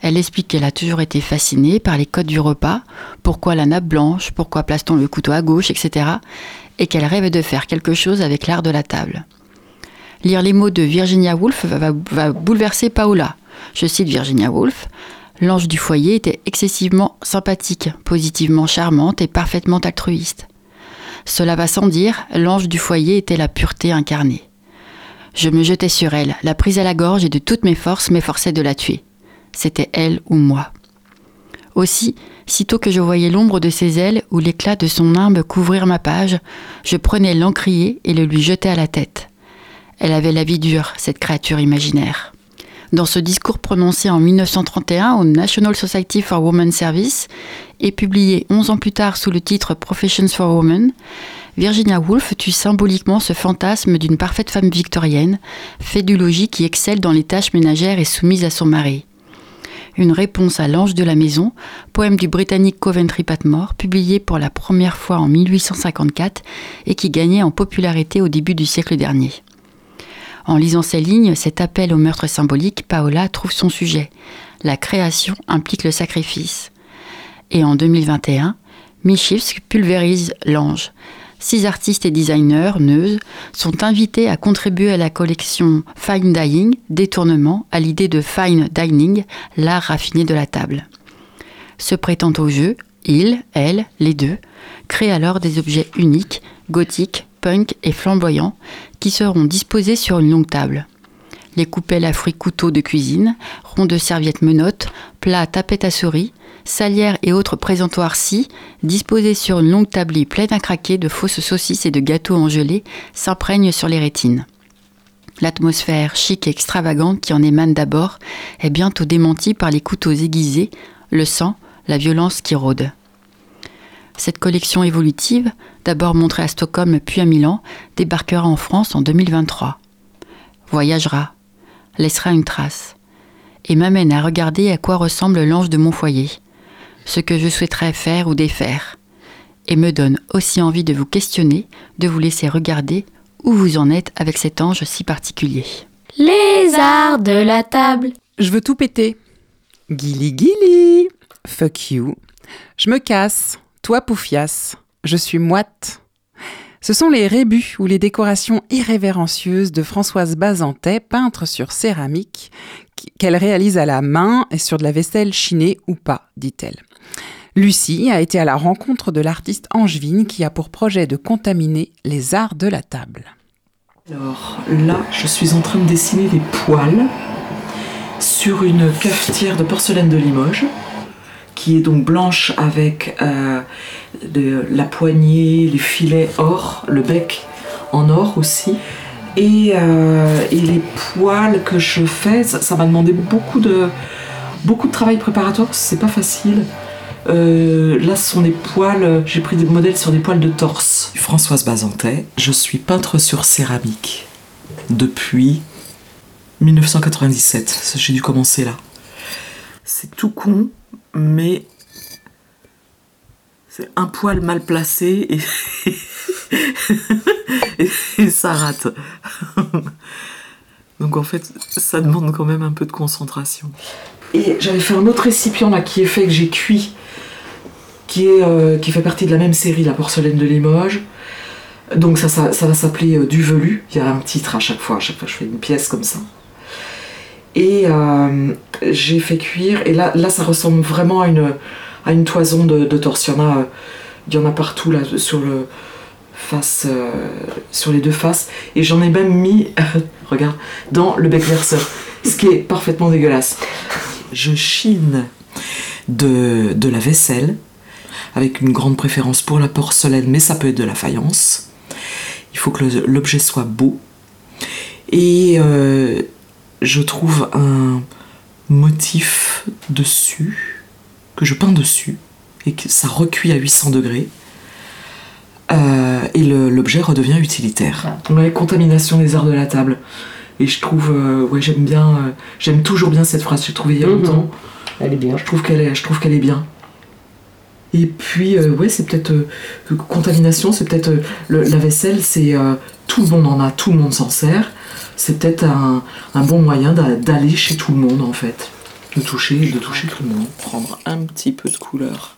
Elle explique qu'elle a toujours été fascinée par les codes du repas, pourquoi la nappe blanche, pourquoi place-t-on le couteau à gauche, etc. Et qu'elle rêve de faire quelque chose avec l'art de la table. Lire les mots de Virginia Woolf va, bouleverser Paola. Je cite Virginia Woolf. L'ange du foyer était excessivement sympathique, positivement charmante et parfaitement altruiste. Cela va sans dire, l'ange du foyer était la pureté incarnée. Je me jetais sur elle, la prise à la gorge et de toutes mes forces m'efforçais de la tuer. C'était elle ou moi. Aussi, sitôt que je voyais l'ombre de ses ailes ou l'éclat de son nimbe couvrir ma page, je prenais l'encrier et le lui jetais à la tête. Elle avait la vie dure, cette créature imaginaire. Dans ce discours prononcé en 1931 au National Society for Women's Service et publié 11 ans plus tard sous le titre Professions for Women, Virginia Woolf tue symboliquement ce fantasme d'une parfaite femme victorienne, fait du logis qui excelle dans les tâches ménagères et soumise à son mari. Une réponse à l'ange de la maison, poème du britannique Coventry Patmore, publié pour la première fois en 1854 et qui gagnait en popularité au début du siècle dernier. En lisant ces lignes, cet appel au meurtre symbolique, Paola trouve son sujet. La création implique le sacrifice. Et en 2021, Michifs pulvérise l'ange. Six artistes et designers, neuses, sont invités à contribuer à la collection Fine Dying, détournement à l'idée de Fine Dining, l'art raffiné de la table. Se prêtant au jeu, ils, elles, les deux, créent alors des objets uniques, gothiques, punk et flamboyants, qui seront disposés sur une longue table. Les coupelles à fruits couteaux de cuisine, ronds de serviettes menottes, plats tapettes à souris, salières et autres présentoirs scies, disposés sur une longue table pleine à craquer de fausses saucisses et de gâteaux en gelée, s'imprègnent sur les rétines. L'atmosphère chic et extravagante qui en émane d'abord est bientôt démentie par les couteaux aiguisés, le sang, la violence qui rôde. Cette collection évolutive, d'abord montrée à Stockholm puis à Milan, débarquera en France en 2023. Voyagera, laissera une trace, et m'amène à regarder à quoi ressemble l'ange de mon foyer, ce que je souhaiterais faire ou défaire, et me donne aussi envie de vous questionner, de vous laisser regarder où vous en êtes avec cet ange si particulier. Les arts de la table. Je veux tout péter. Gilly Gilly. Fuck you. Je me casse. Toi, Poufias. Je suis moite. Ce sont les rébus ou les décorations irrévérencieuses de Françoise Bazantet, peintre sur céramique, qu'elle réalise à la main et sur de la vaisselle chinée ou pas, dit-elle. Lucie a été à la rencontre de l'artiste angevine qui a pour projet de contaminer les arts de la table. Alors là, je suis en train de dessiner des poils sur une cafetière de porcelaine de Limoges, qui est donc blanche avec euh, la poignée, les filets or, le bec en or aussi. Et, euh, les poils que je fais, ça m'a demandé beaucoup de, beaucoup de travail préparatoire, c'est pas facile. Euh, là, ce sont des poils, j'ai pris des modèles sur des poils de torse. Françoise Bazantet, je suis peintre sur céramique depuis 1997. J'ai dû commencer là. C'est tout con, mais c'est un poil mal placé et, et, et ça rate. Donc en fait, ça demande quand même un peu de concentration. Et j'avais fait un autre récipient là qui est fait, que j'ai cuit, qui, est, euh, qui fait partie de la même série, la porcelaine de Limoges. Donc ça, ça, va s'appeler euh, du velu. Il y a un titre à chaque fois. À chaque fois, je fais une pièce comme ça. Et euh, j'ai fait cuire. Et là, là, ça ressemble vraiment à une, à une toison de, de torse. Il y en a, y en a partout là sur le face, sur les deux faces. Et j'en ai même mis, regarde, dans le bec verseur. Ce qui est parfaitement dégueulasse. Je chine de, de la vaisselle avec une grande préférence pour la porcelaine, mais ça peut être de la faïence. Il faut que l'objet soit beau. Et euh, je trouve un motif dessus, que je peins dessus, et que ça recuit à 800 degrés. Euh, et l'objet redevient utilitaire. Ouais, contamination des arts de la table. Et je trouve, euh, ouais, j'aime bien, euh, j'aime toujours bien cette phrase. J'ai trouvé il y a Mhm. longtemps. Elle est bien. Je trouve qu'elle est, je trouve qu'elle est bien. Et puis, euh, ouais, c'est peut-être euh, euh, contamination, c'est peut-être euh, la vaisselle, c'est tout le monde en a, tout le monde s'en sert. C'est peut-être un, un bon moyen d'a- d'aller chez tout le monde en fait, de toucher, de toucher tout le monde. Prendre un petit peu de couleur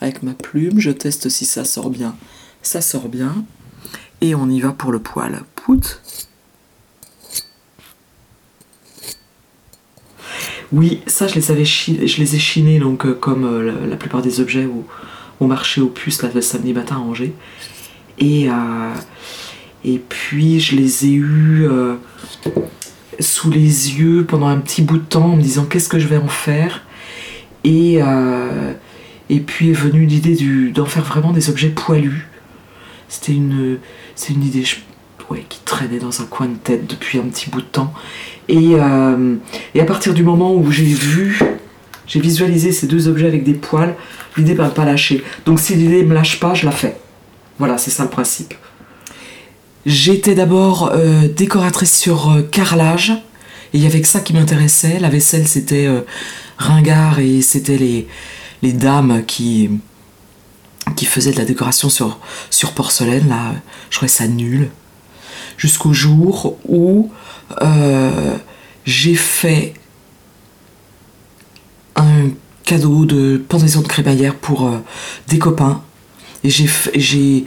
avec ma plume, je teste si ça sort bien. Ça sort bien, et on y va pour le poil. Pout. Oui, ça je les je les ai chinés donc euh, comme euh, la, plupart des objets au, marché aux puces là, le samedi matin à Angers. Et, euh, et puis je les ai eus sous les yeux pendant un petit bout de temps en me disant qu'est-ce que je vais en faire? Et, et puis est venue l'idée d'en faire vraiment des objets poilus. C'était une, une idée qui traînait dans un coin de tête depuis un petit bout de temps. Et, euh, et à partir du moment où j'ai vu, j'ai visualisé ces deux objets avec des poils, l'idée ne m'a pas lâché. Donc si l'idée me lâche pas, je la fais. Voilà, c'est ça le principe. J'étais d'abord euh, décoratrice sur euh, carrelage. Et il y avait que ça qui m'intéressait. La vaisselle, c'était ringard et c'était les, dames qui, faisaient de la décoration sur, sur porcelaine. Là, je trouvais ça nul. Jusqu'au jour où euh, j'ai fait un cadeau de pendaison de crémaillère pour euh, des copains. Et j'ai j'ai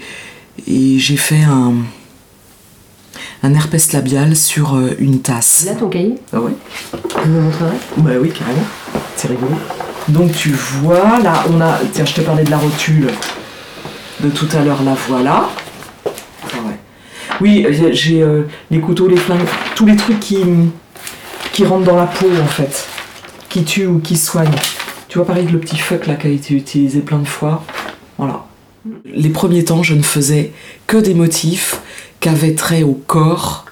j'ai fait un un herpès labial sur euh, une tasse. Là, ton cahier? Ah ouais Tu me Bah oui, carrément. C'est rigolo. Donc tu vois, là, on a. Tiens, je te parlais de la rotule de tout à l'heure, la voilà. Oui, j'ai- euh, les couteaux, les flingues, tous les trucs qui, rentrent dans la peau en fait, qui tuent ou qui soignent. Tu vois, pareil que le petit fuck là qui a été utilisé plein de fois. Voilà. Les premiers temps, je ne faisais que des motifs qui trait au corps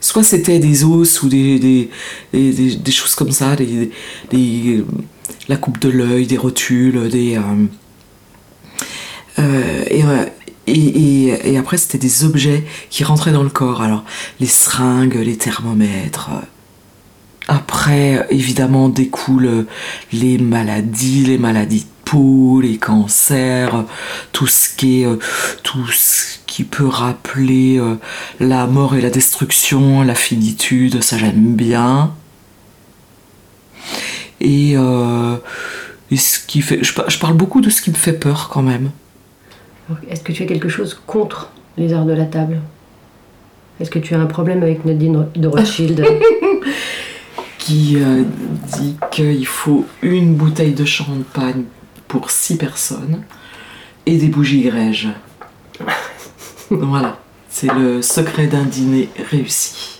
soit c'était des os ou des, des, des, choses comme ça, des, la coupe de l'œil, des rotules, des. euh, et, euh, et, après, c'était des objets qui rentraient dans le corps. Alors, les seringues, les thermomètres. Après, évidemment, découlent les maladies, les maladies de peau, les cancers, tout ce qui euh, peut rappeler euh, la mort et la destruction, la finitude, ça j'aime bien. Et, euh, je parle beaucoup de ce qui me fait peur quand même. Est-ce que tu as quelque chose contre les arts de la table? Est-ce que tu as un problème avec Nadine de Rothschild? Qui euh, dit qu'il faut une bouteille de champagne pour six personnes et des bougies grèges. voilà, c'est le secret d'un dîner réussi.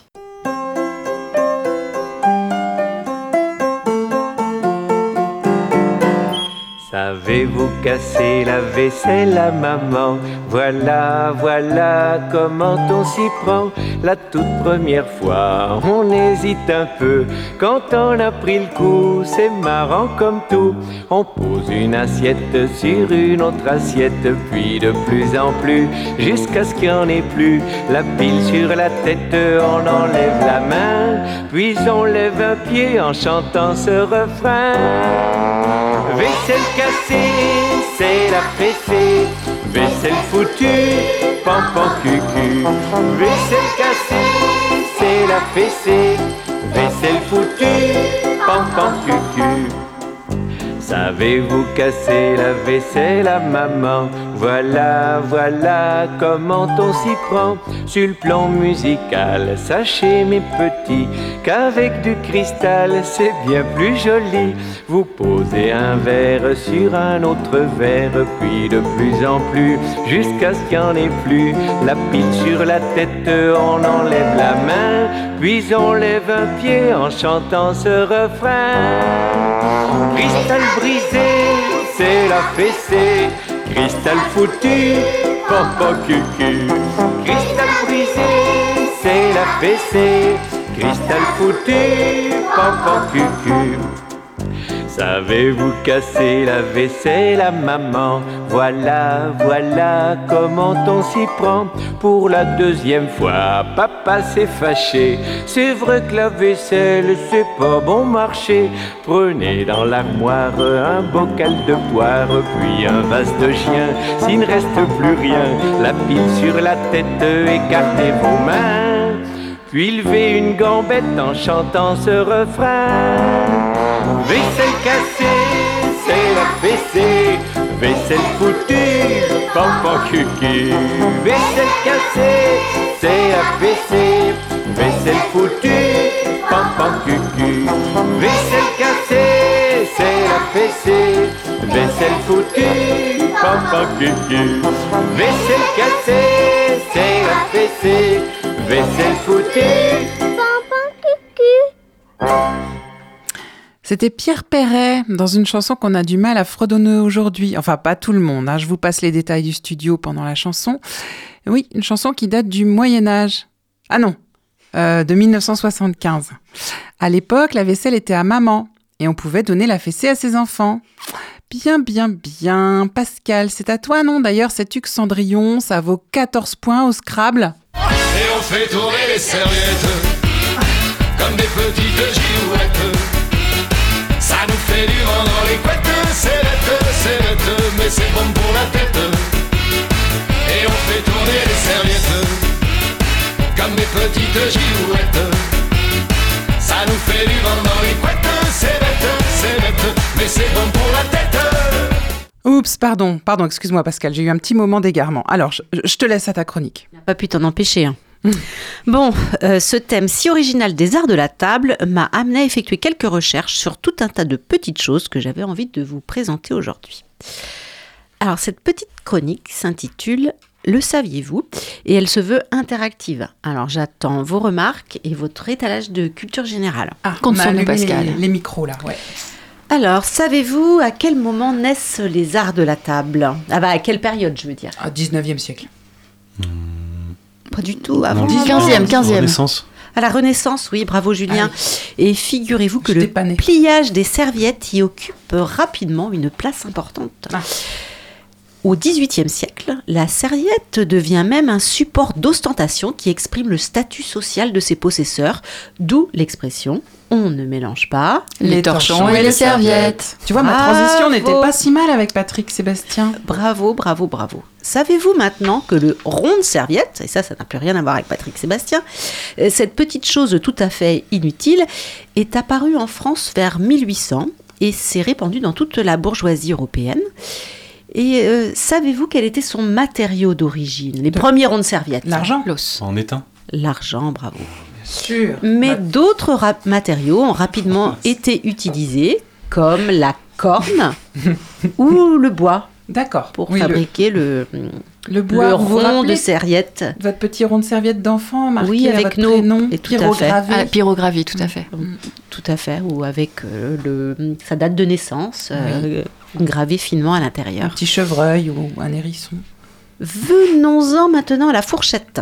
Savez-vous casser la vaisselle à maman? Voilà, voilà comment on s'y prend. La toute première fois, on hésite un peu. Quand on a pris le coup, c'est marrant comme tout. On pose une assiette sur une autre assiette, puis de plus en plus, jusqu'à ce qu'il n'y en ait plus. La pile sur la tête, on enlève la main, puis on lève un pied en chantant ce refrain. Vaisselle cassée, c'est la fessée. Vaisselle foutue, pan pan cucu. Vaisselle cassée, c'est la fessée. Vaisselle foutue, pan pan cucu. Savez-vous casser la vaisselle à maman? Voilà, voilà comment on s'y prend. Sur le plan musical, sachez mes petits qu'avec du cristal c'est bien plus joli. Vous posez un verre sur un autre verre, puis de plus en plus, jusqu'à ce qu'il n'y en ait plus. La pile sur la tête, on enlève la main, puis on lève un pied en chantant ce refrain. Cristal brisé, c'est la fessée. Cristal foutu, papa cucu. Cristal brisé, c'est la fessée. Cristal foutu, papa cucu. Savez-vous casser la vaisselle à maman? Voilà, voilà comment on s'y prend. Pour la deuxième fois, papa s'est fâché. C'est vrai que la vaisselle, c'est pas bon marché. Prenez dans l'armoire un bocal de poire, puis un vase de chien. S'il ne reste plus rien, la pile sur la tête, écartez vos mains. Puis levez une gambette en chantant ce refrain. Vaisselle cassée, c'est la fessée. Vaisselle foutue, pampan cucu. Vaisselle cassée, c'est la fessée. Vaisselle foutue, pampan cucu. Vaisselle cassée, c'est la fessée. Vaisselle foutue, pampan cucu. Vaisselle cassée. C'était Pierre Perret dans une chanson qu'on a du mal à fredonner aujourd'hui. Enfin, pas tout le monde. hein. Je vous passe les détails du studio pendant la chanson. Oui, une chanson qui date du Moyen Âge. Ah non, euh, de 1975. À l'époque, la vaisselle était à maman et on pouvait donner la fessée à ses enfants. Bien, bien, bien. Pascal, c'est à toi, non? D'ailleurs, sais-tu que Cendrillon, ça vaut 14 points au Scrabble Et on fait tourner les serviettes Comme des petites girouettes Ça nous fait du vent dans les couettes C'est bête, c'est bête Mais c'est bon pour la tête Et on fait tourner les serviettes Comme des petites girouettes Ça nous fait du vent dans les couettes C'est bête, c'est bête Mais c'est bon pour la tête Oups, pardon, pardon, excuse-moi Pascal, j'ai eu un petit moment d'égarement. Alors, je, je te laisse à ta chronique. Pas pu t'en empêcher. hein. Bon, euh, ce thème si original des arts de la table m'a amené à effectuer quelques recherches sur tout un tas de petites choses que j'avais envie de vous présenter aujourd'hui. Alors, cette petite chronique s'intitule Le saviez-vous et elle se veut interactive. Alors, j'attends vos remarques et votre étalage de culture générale. Compte sur nous, Pascal. Les, les micros là, ouais. Alors, savez-vous à quel moment naissent les arts de la table? Ah bah, à quelle période, je veux dire? Au 19e siècle. Pas du tout, avant. Non, 15e, 15e. Renaissance. À la Renaissance, oui, bravo Julien. Ah Et figurez-vous que le pliage des serviettes y occupe rapidement une place importante. Ah. Au XVIIIe siècle, la serviette devient même un support d'ostentation qui exprime le statut social de ses possesseurs, d'où l'expression on ne mélange pas Les torchons et les serviettes. Tu vois, ma Bravo. transition n'était pas si mal avec Patrick Sébastien. Bravo, bravo, bravo. Savez-vous maintenant que le rond de serviette, et ça, ça n'a plus rien à voir avec Patrick Sébastien, euh, cette petite chose tout à fait inutile, est apparue en France vers 1800 et s'est répandue dans toute la bourgeoisie européenne. Et euh, savez-vous quel était son matériau d'origine? Les premiers ronds de serviette. L'argent L'os. En éteint. L'argent, bravo. Sûr. Mais d'autres rap- matériaux ont rapidement été utilisés, comme la corne ou le bois, D'accord. pour Oui, fabriquer le, Le bois, le vous vous rond de serviette. Votre petit rond de serviette d'enfant marqué Oui, à avec votre nos- prénom, et tout à fait. pyrogravé. Ah, pyrographie, tout à fait. Tout à fait, ou avec euh, le, sa date de naissance euh, gravée finement à Un l'intérieur. petit chevreuil ou un hérisson. Venons-en maintenant à la fourchette.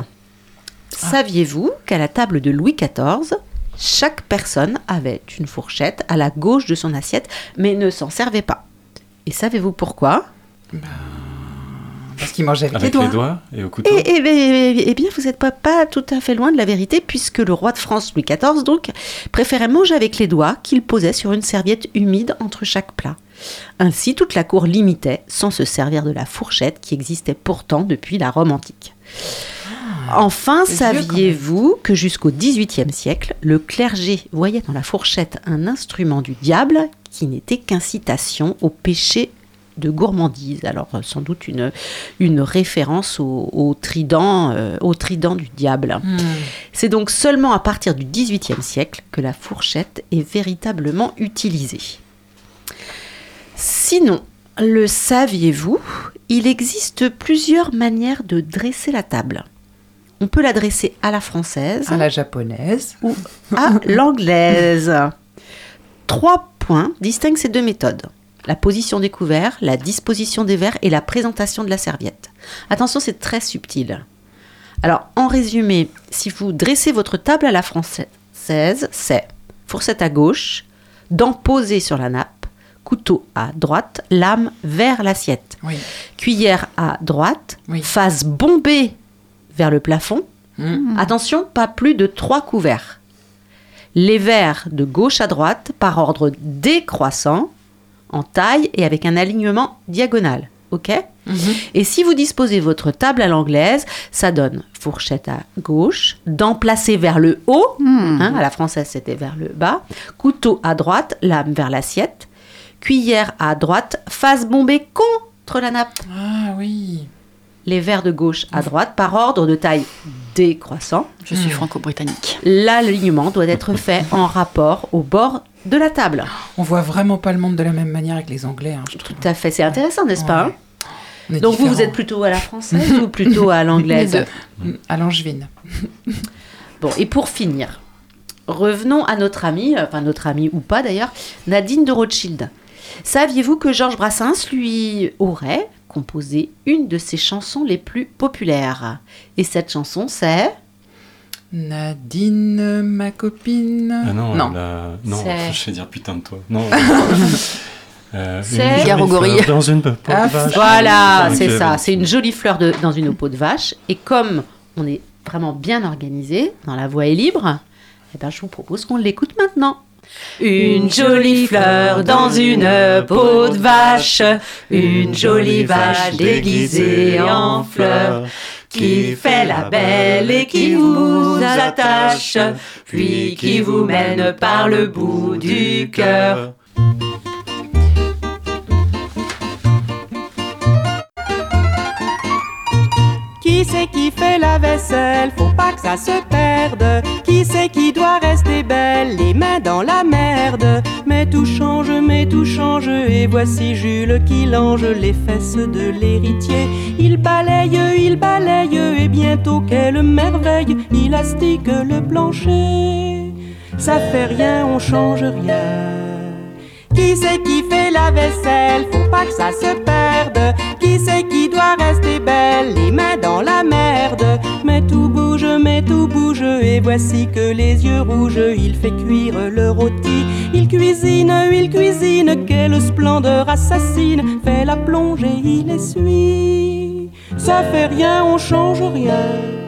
Ah. Saviez-vous qu'à la table de Louis XIV, chaque personne avait une fourchette à la gauche de son assiette, mais ne s'en servait pas? Et savez-vous pourquoi? Parce qu'il mangeait avec, Avec les les doigts. et au couteau. Eh, eh bien, eh bien, vous n'êtes pas, pas tout à fait loin de la vérité, puisque le roi de France, Louis XIV, donc, préférait manger avec les doigts qu'il posait sur une serviette humide entre chaque plat. Ainsi, toute la cour l'imitait, sans se servir de la fourchette qui existait pourtant depuis la Rome antique. Enfin, saviez-vous que jusqu'au XVIIIe siècle, le clergé voyait dans la fourchette un instrument du diable qui n'était qu'incitation au péché de gourmandise? Alors, euh, sans doute une, une référence au, au trident, euh, au trident du diable. Hmm. C'est donc seulement à partir du XVIIIe siècle que la fourchette est véritablement utilisée. Sinon, le saviez-vous? Il existe plusieurs manières de dresser la table. On peut la dresser à la française À la japonaise. ou à l'anglaise. Trois points distinguent ces deux méthodes. La position des couverts, la disposition des verres et la présentation de la serviette. Attention, c'est très subtil. Alors, en résumé, si vous dressez votre table à la française, c'est fourchette à gauche, dents posées sur la nappe, couteau à droite, lame vers l'assiette. Oui. Cuillère à droite, Oui. face bombée vers le plafond. Hmm. Attention, pas plus de trois couverts. Les verres de gauche à droite par ordre décroissant, en taille et avec un alignement diagonal. OK Mhm. Et si vous disposez votre table à l'anglaise, ça donne fourchette à gauche, dents placées vers le haut, hein, à la française c'était vers le bas, couteau à droite, lame vers l'assiette, cuillère à droite, face bombée contre la nappe. Ah oui. Les verres de gauche à droite par ordre de taille décroissant. Je suis franco-britannique. L'alignement doit être fait en rapport au bord de la table. On voit vraiment pas le monde de la même manière avec les Anglais, hein, je trouve. Tout à fait, c'est intéressant, n'est-ce pas hein Donc vous, vous êtes plutôt à la française ou plutôt à l'anglaise deux. À l'angevine. Bon, et pour finir, revenons à notre amie, enfin notre amie ou pas d'ailleurs, Nadine de Rothschild. Saviez-vous que Georges Brassens lui aurait composé une de ses chansons les plus populaires Et cette chanson, c'est Nadine, ma copine. Ah non, non. la- non C'est- je vais dire putain de toi. Non. Euh, une C'est jolie Garogorille. fleur Dans une peau de Ah, vache. Voilà, Donc, c'est ça. C'est une jolie fleur de- dans une peau de vache. Et comme on est vraiment bien organisé, dans la voix est libre, eh ben, je vous propose qu'on l'écoute maintenant. Une jolie fleur dans une peau de vache, une jolie vache déguisée en fleur, qui fait la belle et qui vous attache, puis qui vous mène par le bout du cœur. Qui c'est qui fait la vaisselle? Faut pas que ça se perde. Qui c'est qui doit rester belle? Les mains dans la merde. Mais tout change, mais tout change. Et voici Jules qui lange les fesses de l'héritier. Il balaye, il balaye. Et bientôt, quelle merveille Il astique le plancher. Ça fait rien, on change rien. Qui c'est qui fait la vaisselle? Faut pas que ça se perde. C'est qui doit rester belle Les mains dans la merde. Mais tout bouge, mais tout bouge. Et voici que les yeux rouges, il fait cuire le rôti. Il cuisine, il cuisine. Quelle splendeur assassine. Fait la plongée, il essuie. Ça fait rien, on change rien.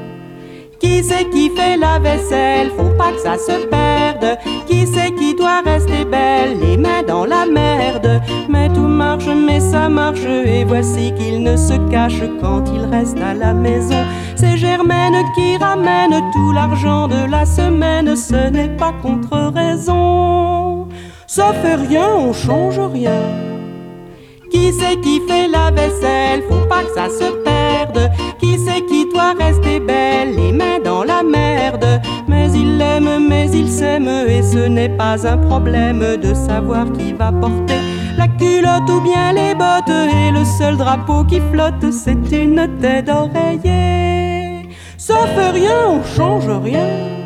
Qui c'est qui fait la vaisselle? Faut pas que ça se perde. Qui c'est qui doit rester belle? Les mains dans la merde. Mais tout marche, mais ça marche. Et voici qu'il ne se cache quand il reste à la maison. C'est Germaine qui ramène tout l'argent de la semaine. Ce n'est pas contre raison. Ça fait rien, on change rien. Qui c'est qui fait la vaisselle? Faut pas que ça se perde. Qui c'est qui doit rester belle Les mains dans la merde. Mais il l'aime, mais il s'aime. Et ce n'est pas un problème de savoir qui va porter la culotte ou bien les bottes. Et le seul drapeau qui flotte, c'est une tête d'oreiller. Fait rien, on change rien.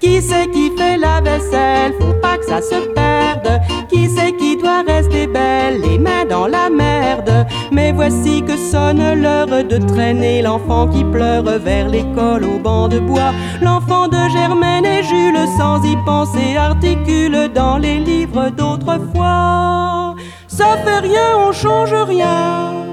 Qui c'est qui fait la vaisselle? Faut pas que ça se perde. Qui c'est qui doit rester belle? Les mains dans la merde. Mais voici que sonne l'heure de traîner l'enfant qui pleure vers l'école au banc de bois. L'enfant de Germaine et Jules, sans y penser, articule dans les livres d'autrefois. Ça fait rien, on change rien.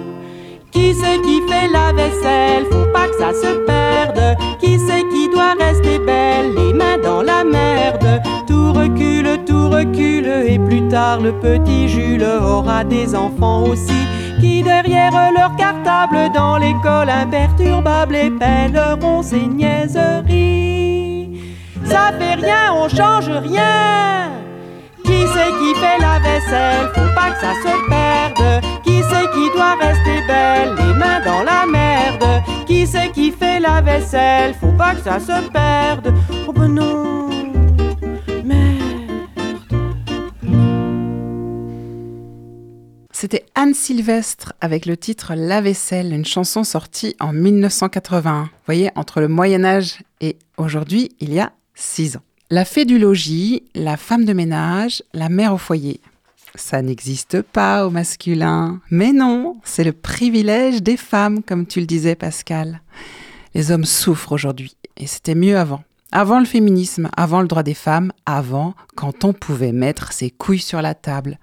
Qui c'est qui fait la vaisselle? Faut pas que ça se perde. Qui c'est qui doit rester belle? Les mains dans la merde. Tout recule, tout recule. Et plus tard, le petit Jules aura des enfants aussi. Qui derrière leur cartable dans l'école imperturbable épelleront ses niaiseries. Ça fait rien, on change rien. Qui c'est qui fait la vaisselle? Faut pas que ça se perde. Qui c'est qui doit rester belle? Les mains dans la merde. Qui c'est qui fait la vaisselle? Faut pas que ça se perde. Oh ben non. C'était Anne Sylvestre avec le titre La vaisselle, une chanson sortie en 1981. Vous voyez, entre le Moyen Âge et aujourd'hui, il y a six ans. La fée du logis, la femme de ménage, la mère au foyer. Ça n'existe pas au masculin. Mais non, c'est le privilège des femmes, comme tu le disais Pascal. Les hommes souffrent aujourd'hui, et c'était mieux avant. Avant le féminisme, avant le droit des femmes, avant quand on pouvait mettre ses couilles sur la table.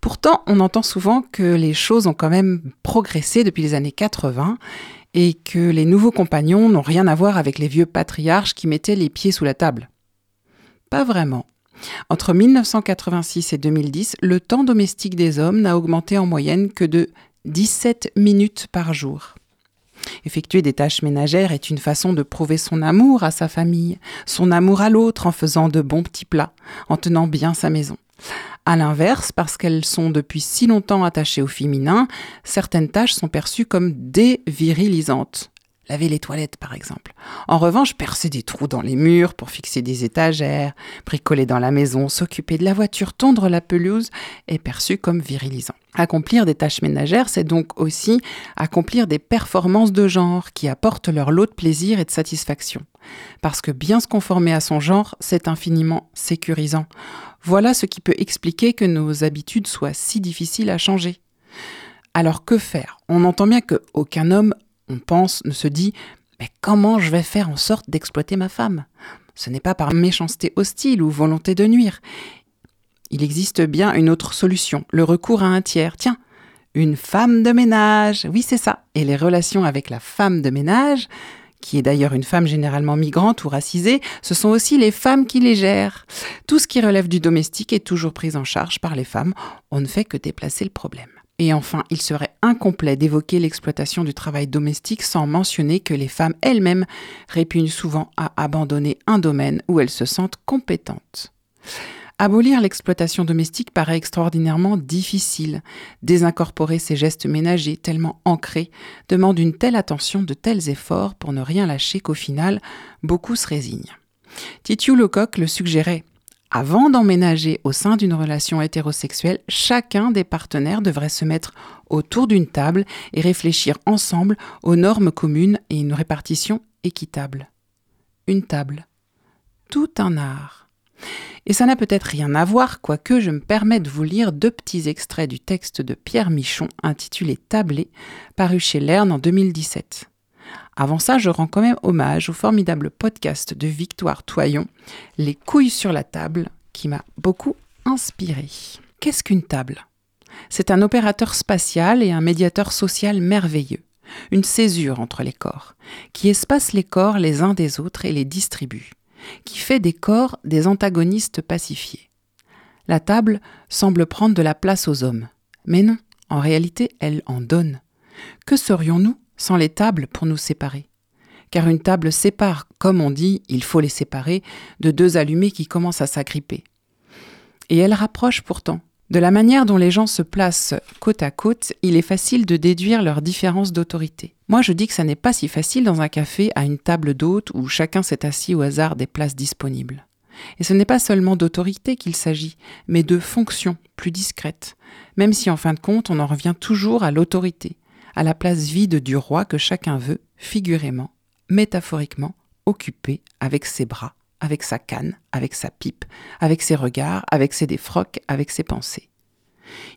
Pourtant, on entend souvent que les choses ont quand même progressé depuis les années 80 et que les nouveaux compagnons n'ont rien à voir avec les vieux patriarches qui mettaient les pieds sous la table. Pas vraiment. Entre 1986 et 2010, le temps domestique des hommes n'a augmenté en moyenne que de 17 minutes par jour. Effectuer des tâches ménagères est une façon de prouver son amour à sa famille, son amour à l'autre en faisant de bons petits plats, en tenant bien sa maison. À l'inverse, parce qu'elles sont depuis si longtemps attachées au féminin, certaines tâches sont perçues comme dévirilisantes. Laver les toilettes par exemple. En revanche, percer des trous dans les murs pour fixer des étagères, bricoler dans la maison, s'occuper de la voiture, tondre la pelouse est perçu comme virilisant. Accomplir des tâches ménagères, c'est donc aussi accomplir des performances de genre qui apportent leur lot de plaisir et de satisfaction. Parce que bien se conformer à son genre, c'est infiniment sécurisant. Voilà ce qui peut expliquer que nos habitudes soient si difficiles à changer. Alors que faire? On entend bien que aucun homme on pense, ne se dit Mais comment je vais faire en sorte d'exploiter ma femme? Ce n'est pas par méchanceté hostile ou volonté de nuire. Il existe bien une autre solution, le recours à un tiers. Tiens, une femme de ménage. Oui, c'est ça. Et les relations avec la femme de ménage, qui est d'ailleurs une femme généralement migrante ou racisée, ce sont aussi les femmes qui les gèrent. Tout ce qui relève du domestique est toujours pris en charge par les femmes. On ne fait que déplacer le problème. Et enfin, il serait incomplet d'évoquer l'exploitation du travail domestique sans mentionner que les femmes elles-mêmes répugnent souvent à abandonner un domaine où elles se sentent compétentes. Abolir l'exploitation domestique paraît extraordinairement difficile. Désincorporer ces gestes ménagers tellement ancrés demande une telle attention, de tels efforts pour ne rien lâcher qu'au final, beaucoup se résignent. Titiou Lecoq le suggérait. Avant d'emménager au sein d'une relation hétérosexuelle, chacun des partenaires devrait se mettre autour d'une table et réfléchir ensemble aux normes communes et une répartition équitable. Une table. Tout un art. Et ça n'a peut-être rien à voir, quoique je me permets de vous lire deux petits extraits du texte de Pierre Michon intitulé Tablé, paru chez Lerne en 2017. Avant ça, je rends quand même hommage au formidable podcast de Victoire Toyon, Les couilles sur la table, qui m'a beaucoup inspiré. Qu'est-ce qu'une table? C'est un opérateur spatial et un médiateur social merveilleux, une césure entre les corps, qui espace les corps les uns des autres et les distribue, qui fait des corps des antagonistes pacifiés. La table semble prendre de la place aux hommes, mais non, en réalité, elle en donne. Que serions-nous sans les tables pour nous séparer. Car une table sépare, comme on dit, il faut les séparer, de deux allumés qui commencent à s'agripper. Et elle rapproche pourtant. De la manière dont les gens se placent côte à côte, il est facile de déduire leurs différences d'autorité. Moi je dis que ça n'est pas si facile dans un café à une table d'hôte où chacun s'est assis au hasard des places disponibles. Et ce n'est pas seulement d'autorité qu'il s'agit, mais de fonction plus discrète, même si en fin de compte on en revient toujours à l'autorité, à la place vide du roi que chacun veut, figurément, métaphoriquement, occuper avec ses bras, avec sa canne, avec sa pipe, avec ses regards, avec ses défroques, avec ses pensées.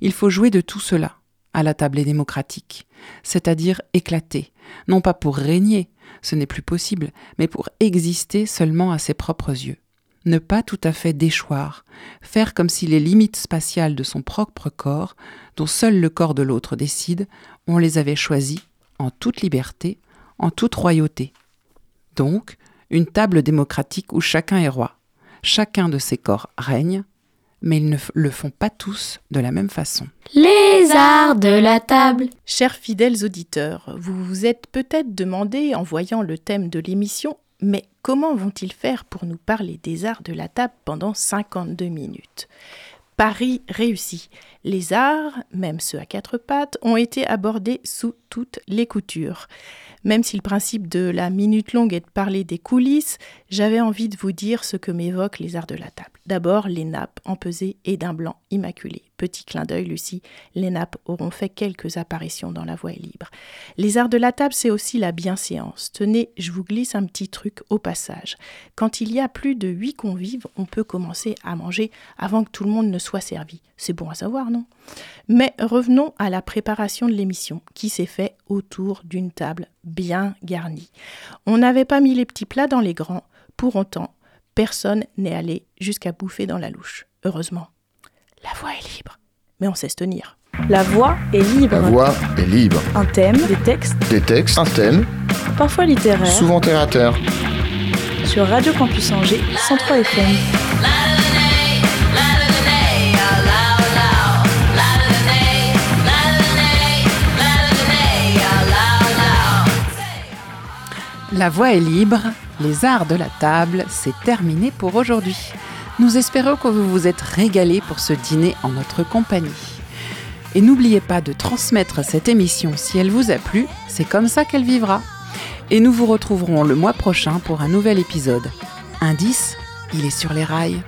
Il faut jouer de tout cela à la table démocratique, c'est-à-dire éclater, non pas pour régner, ce n'est plus possible, mais pour exister seulement à ses propres yeux. Ne pas tout à fait déchoir, faire comme si les limites spatiales de son propre corps, dont seul le corps de l'autre décide, on les avait choisis en toute liberté, en toute royauté. Donc, une table démocratique où chacun est roi. Chacun de ces corps règne, mais ils ne le font pas tous de la même façon. Les arts de la table. Chers fidèles auditeurs, vous vous êtes peut-être demandé en voyant le thème de l'émission, mais comment vont-ils faire pour nous parler des arts de la table pendant 52 minutes? Paris réussi. Les arts, même ceux à quatre pattes, ont été abordés sous toutes les coutures. Même si le principe de la minute longue est de parler des coulisses, j'avais envie de vous dire ce que m'évoquent les arts de la table. D'abord, les nappes empesées et d'un blanc immaculé. Petit clin d'œil, Lucie, les nappes auront fait quelques apparitions dans La Voix est libre. Les arts de la table, c'est aussi la bienséance. Tenez, je vous glisse un petit truc au passage. Quand il y a plus de huit convives, on peut commencer à manger avant que tout le monde ne soit servi. C'est bon à savoir, non? Mais revenons à la préparation de l'émission, qui s'est fait autour d'une table bien garnie. On n'avait pas mis les petits plats dans les grands. Pour autant, personne n'est allé jusqu'à bouffer dans la louche. Heureusement. La voix est libre. Mais on sait se tenir. La voix est libre. La voix est libre. Un thème, des textes. Des textes, un thème. Parfois littéraire. Souvent terre à terre. Sur Radio Campus Angers, 103 FM. La voix est libre, les arts de la table, c'est terminé pour aujourd'hui. Nous espérons que vous vous êtes régalés pour ce dîner en notre compagnie. Et n'oubliez pas de transmettre cette émission si elle vous a plu, c'est comme ça qu'elle vivra. Et nous vous retrouverons le mois prochain pour un nouvel épisode. Indice, il est sur les rails.